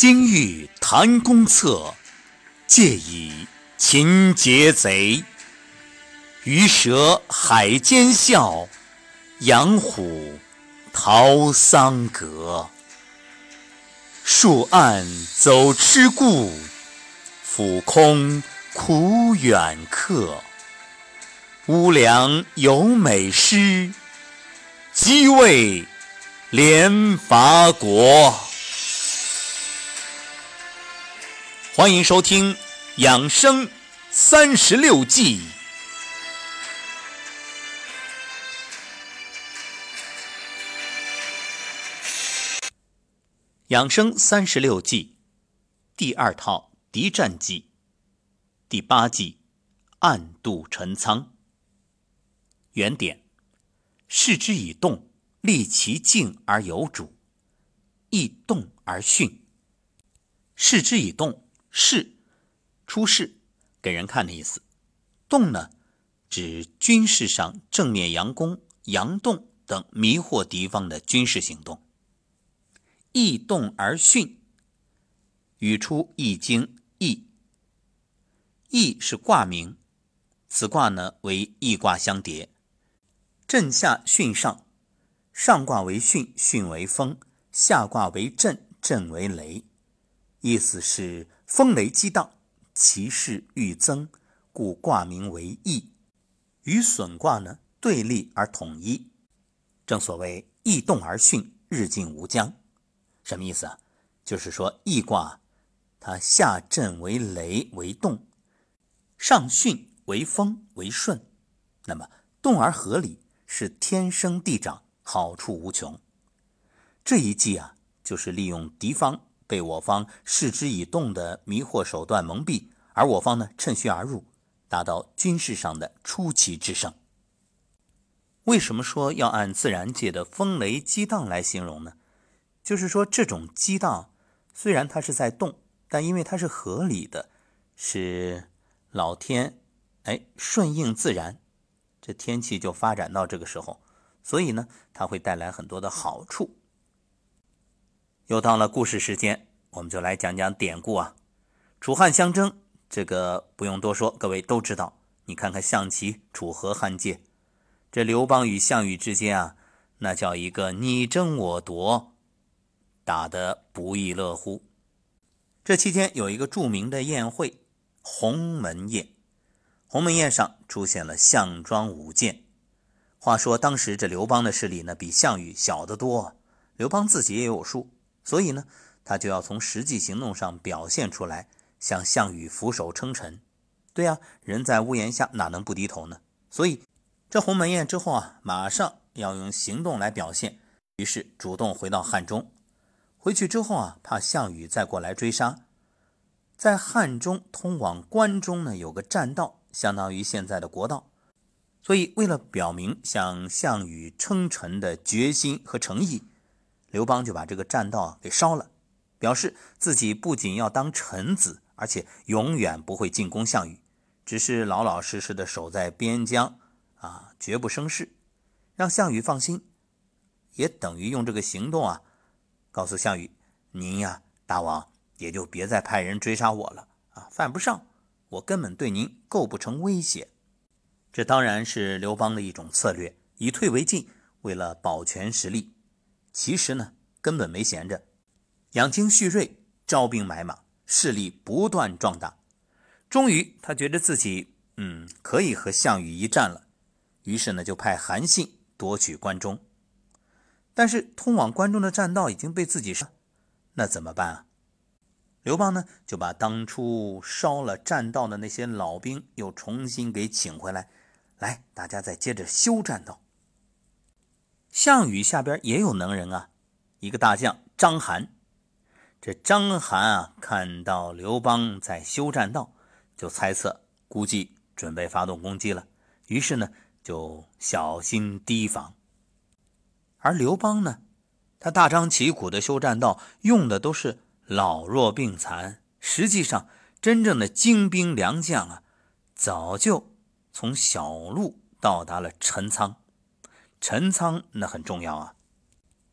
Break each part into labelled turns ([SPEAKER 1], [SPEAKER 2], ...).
[SPEAKER 1] 今欲谈公策，借以擒劫贼。鱼蛇海间笑，羊虎逃桑阁。树岸走痴故，俯空苦远客。乌梁有美诗，即为连伐国。欢迎收听《养生三十六计》。养生三十六计，第二套敌战计，第八计暗度陈仓。原点：视之以动，立其静而有主；易动而训。视之以动，示出示给人看的意思；动呢，指军事上正面佯攻、佯动等迷惑敌方的军事行动。易动而训，语出《易经》易。易是卦名，此卦呢为易卦相叠。震下巽上，上卦为巽，巽为风；下卦为震，震为雷。意思是风雷激荡，其势愈增，故卦名为易。与损卦呢对立而统一，正所谓易动而巽，日进无疆。什么意思啊？就是说易卦它下震为雷为动，上巽为风为顺，那么动而合理。是天生地长，好处无穷。这一计啊，就是利用敌方被我方视之以动的迷惑手段蒙蔽，而我方呢趁虚而入，达到军事上的出奇制胜。为什么说要按自然界的风雷激荡来形容呢？就是说这种激荡虽然它是在动，但因为它是合理的，是老天哎顺应自然。这天气就发展到这个时候，所以呢，它会带来很多的好处。又到了故事时间，我们就来讲讲典故啊。楚汉相争，这个不用多说，各位都知道。你看看象棋，楚河汉界，这刘邦与项羽之间啊，那叫一个你争我夺，打得不亦乐乎。这期间有一个著名的宴会——鸿门宴。鸿门宴上出现了项庄舞剑。话说当时这刘邦的势力呢，比项羽小得多。刘邦自己也有数，所以呢，他就要从实际行动上表现出来，向项羽俯首称臣。对呀，人在屋檐下哪能不低头呢？所以这鸿门宴之后啊，马上要用行动来表现。于是主动回到汉中。回去之后啊，怕项羽再过来追杀，在汉中通往关中呢，有个栈道。相当于现在的国道，所以为了表明向项羽称臣的决心和诚意，刘邦就把这个栈道给烧了，表示自己不仅要当臣子，而且永远不会进攻项羽，只是老老实实的守在边疆，啊，绝不生事，让项羽放心，也等于用这个行动啊，告诉项羽，您呀，大王也就别再派人追杀我了，啊，犯不上。我根本对您构不成威胁，这当然是刘邦的一种策略，以退为进，为了保全实力。其实呢，根本没闲着，养精蓄锐，招兵买马，势力不断壮大。终于，他觉得自己嗯可以和项羽一战了，于是呢，就派韩信夺取关中。但是，通往关中的栈道已经被自己杀，那怎么办啊？刘邦呢，就把当初烧了栈道的那些老兵又重新给请回来，来，大家再接着修栈道。项羽下边也有能人啊，一个大将章邯。这章邯啊，看到刘邦在修栈道，就猜测，估计准备发动攻击了，于是呢，就小心提防。而刘邦呢，他大张旗鼓的修栈道，用的都是。老弱病残，实际上真正的精兵良将啊，早就从小路到达了陈仓。陈仓那很重要啊，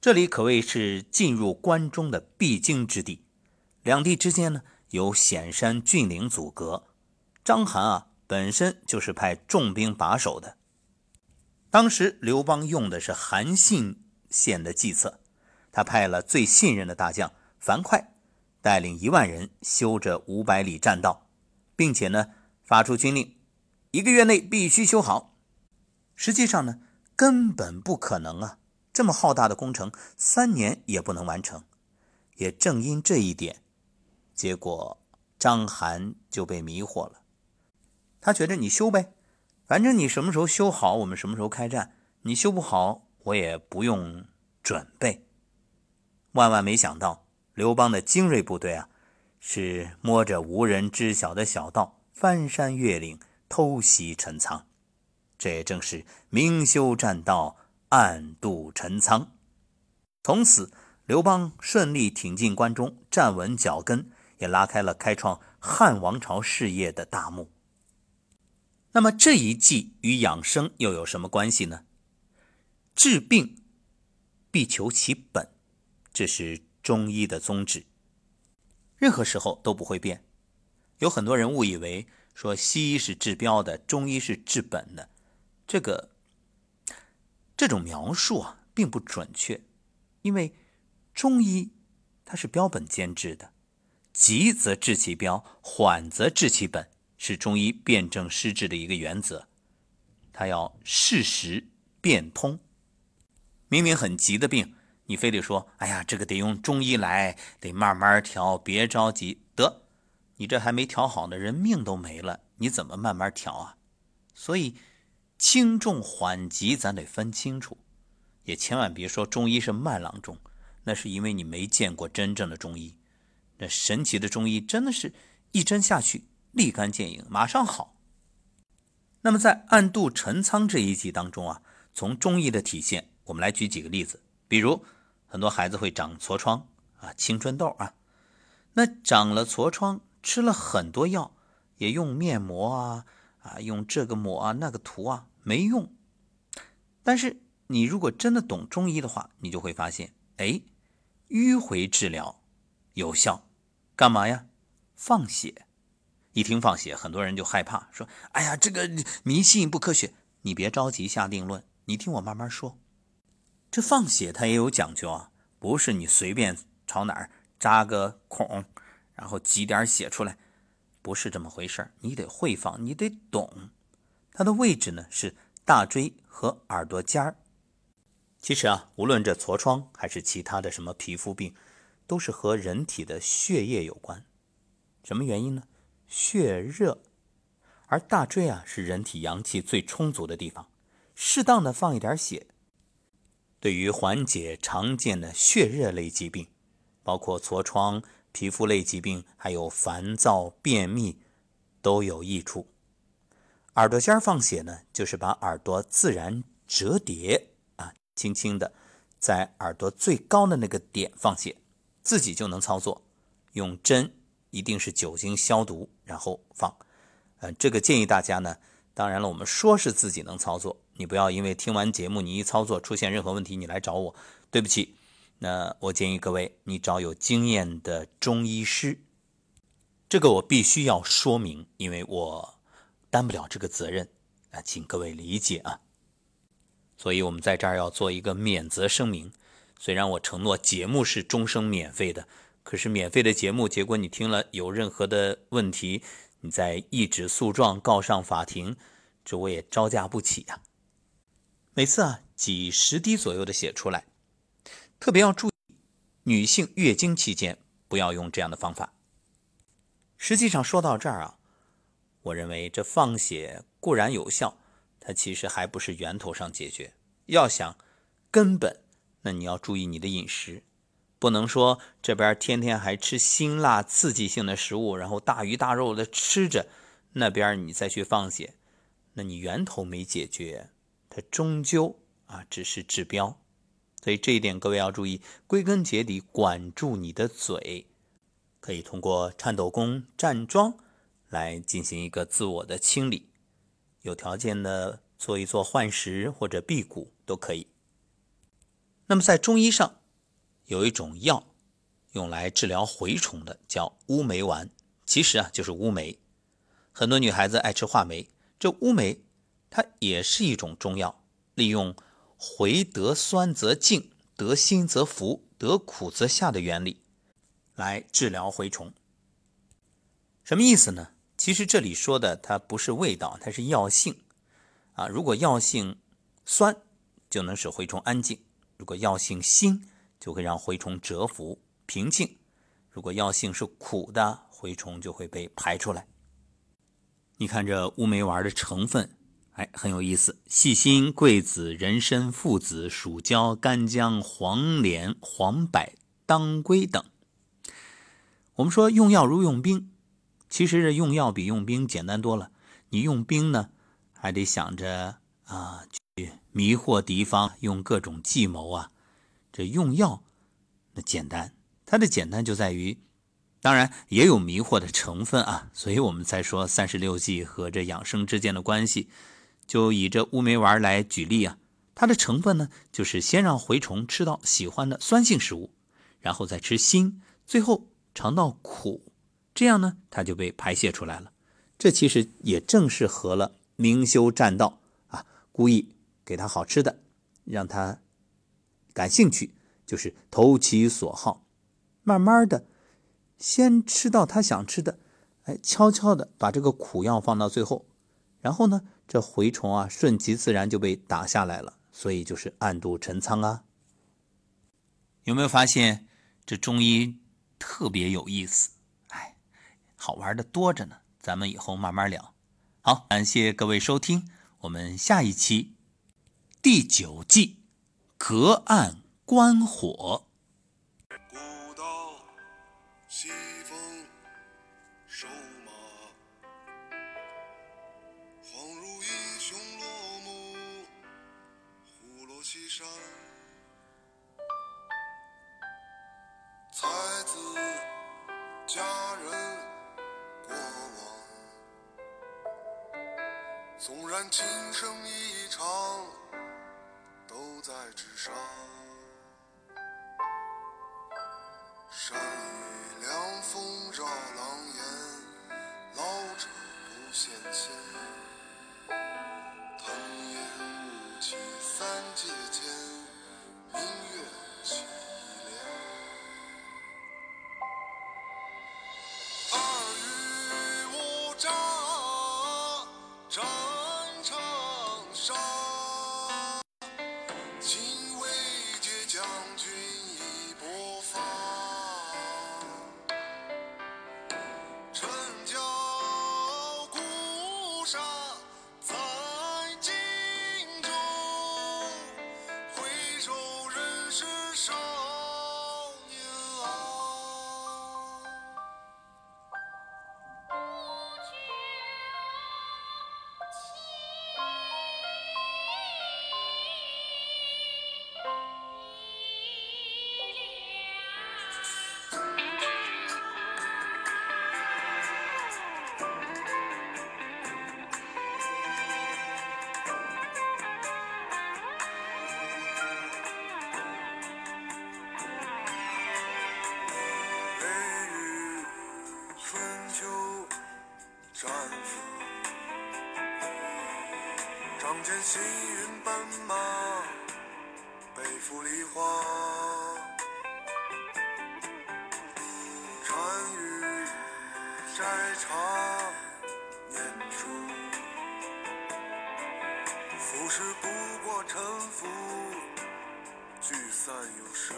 [SPEAKER 1] 这里可谓是进入关中的必经之地。两地之间呢有险山峻岭阻隔，章邯啊本身就是派重兵把守的。当时刘邦用的是韩信献的计策，他派了最信任的大将樊哙，带领一万人修这五百里栈道，并且呢发出军令，一个月内必须修好。实际上呢根本不可能啊，这么浩大的工程三年也不能完成。也正因这一点，结果章邯就被迷惑了。他觉得你修呗，反正你什么时候修好，我们什么时候开战。你修不好，我也不用准备。万万没想到，刘邦的精锐部队啊，是摸着无人知晓的小道，翻山越岭，偷袭陈仓。这也正是明修栈道，暗度陈仓。从此。刘邦顺利挺进关中，站稳脚跟，也拉开了开创汉王朝事业的大幕。那么这一计与养生又有什么关系呢？治病必求其本，这是中医的宗旨，任何时候都不会变。有很多人误以为说西医是治标的，中医是治本的，这个这种描述啊并不准确，因为。中医，它是标本兼治的，急则治其标，缓则治其本，是中医辨证施治的一个原则。它要适时变通。明明很急的病，你非得说：“哎呀，这个得用中医来，得慢慢调，别着急。”得，你这还没调好呢，人命都没了，你怎么慢慢调啊？所以，轻重缓急咱得分清楚，也千万别说中医是慢郎中。那是因为你没见过真正的中医，那神奇的中医真的是一针下去立竿见影，马上好。那么在暗度陈仓这一集当中啊，从中医的体现，我们来举几个例子。比如很多孩子会长痤疮啊、青春痘啊，那长了痤疮，吃了很多药，也用面膜啊啊，用这个抹啊那个涂啊，没用。但是你如果真的懂中医的话，你就会发现，哎。迂回治疗有效，干嘛呀？放血。一听放血，很多人就害怕，说：“哎呀，这个迷信不科学。”你别着急下定论，你听我慢慢说。这放血它也有讲究啊，不是你随便朝哪儿扎个孔，然后挤点血出来，不是这么回事你得会放，你得懂。它的位置呢是大椎和耳朵尖儿。其实啊，无论这痤疮还是其他的什么皮肤病，都是和人体的血液有关。什么原因呢？血热，而大椎啊是人体阳气最充足的地方，适当的放一点血，对于缓解常见的血热类疾病，包括痤疮、皮肤类疾病，还有烦躁、便秘，都有益处。耳朵尖放血呢，就是把耳朵自然折叠啊。轻轻的，在耳朵最高的那个点放血，自己就能操作。用针一定是酒精消毒，然后放。呃，这个建议大家呢，当然了，我们说是自己能操作，你不要因为听完节目你一操作出现任何问题，你来找我，对不起。那我建议各位，你找有经验的中医师。这个我必须要说明，因为我担不了这个责任啊，请各位理解啊。所以，我们在这儿要做一个免责声明。虽然我承诺节目是终生免费的，可是免费的节目，结果你听了有任何的问题，你再一纸诉状告上法庭，这我也招架不起呀。每次啊，几十滴左右的血出来，特别要注意，女性月经期间不要用这样的方法。实际上说到这儿啊，我认为这放血固然有效。它其实还不是源头上解决，要想根本，那你要注意你的饮食，不能说这边天天还吃辛辣刺激性的食物，然后大鱼大肉的吃着，那边你再去放血，那你源头没解决，它终究啊只是治标，所以这一点各位要注意，归根结底管住你的嘴，可以通过颤抖功站桩来进行一个自我的清理。有条件的做一做换食或者辟谷都可以。那么在中医上，有一种药，用来治疗蛔虫的，叫乌梅丸，其实啊就是乌梅。很多女孩子爱吃话梅，这乌梅它也是一种中药，利用回得酸则静，得辛则服，得苦则下的原理来治疗蛔虫。什么意思呢？其实这里说的它不是味道，它是药性啊。如果药性酸，就能使蛔虫安静；如果药性辛，就会让蛔虫蛰伏平静；如果药性是苦的，蛔虫就会被排出来。你看这乌梅丸的成分，哎，很有意思：细辛、桂子、人参、附子、蜀椒、干姜、黄连、黄柏、当归等。我们说用药如用兵，其实这用药比用兵简单多了。你用兵呢，还得想着啊去迷惑敌方，用各种计谋啊。这用药那简单，它的简单就在于。当然也有迷惑的成分啊，所以我们才说三十六计和这养生之间的关系。就以这乌梅丸来举例啊，它的成分呢，就是先让蛔虫吃到喜欢的酸性食物，然后再吃辛，最后尝到苦，这样呢，它就被排泄出来了。这其实也正是合了明修栈道啊，故意给他好吃的，让他感兴趣，就是投其所好，慢慢的。先吃到他想吃的，哎，悄悄的把这个苦药放到最后，然后呢，这蛔虫啊，顺其自然就被打下来了。所以就是暗度陈仓啊。有没有发现这中医特别有意思？哎，好玩的多着呢。咱们以后慢慢聊。好，感谢各位收听，我们下一期第九季隔岸观火。行云奔马，背负梨花，单于摘茶念书，浮世不过沉浮，聚散有时。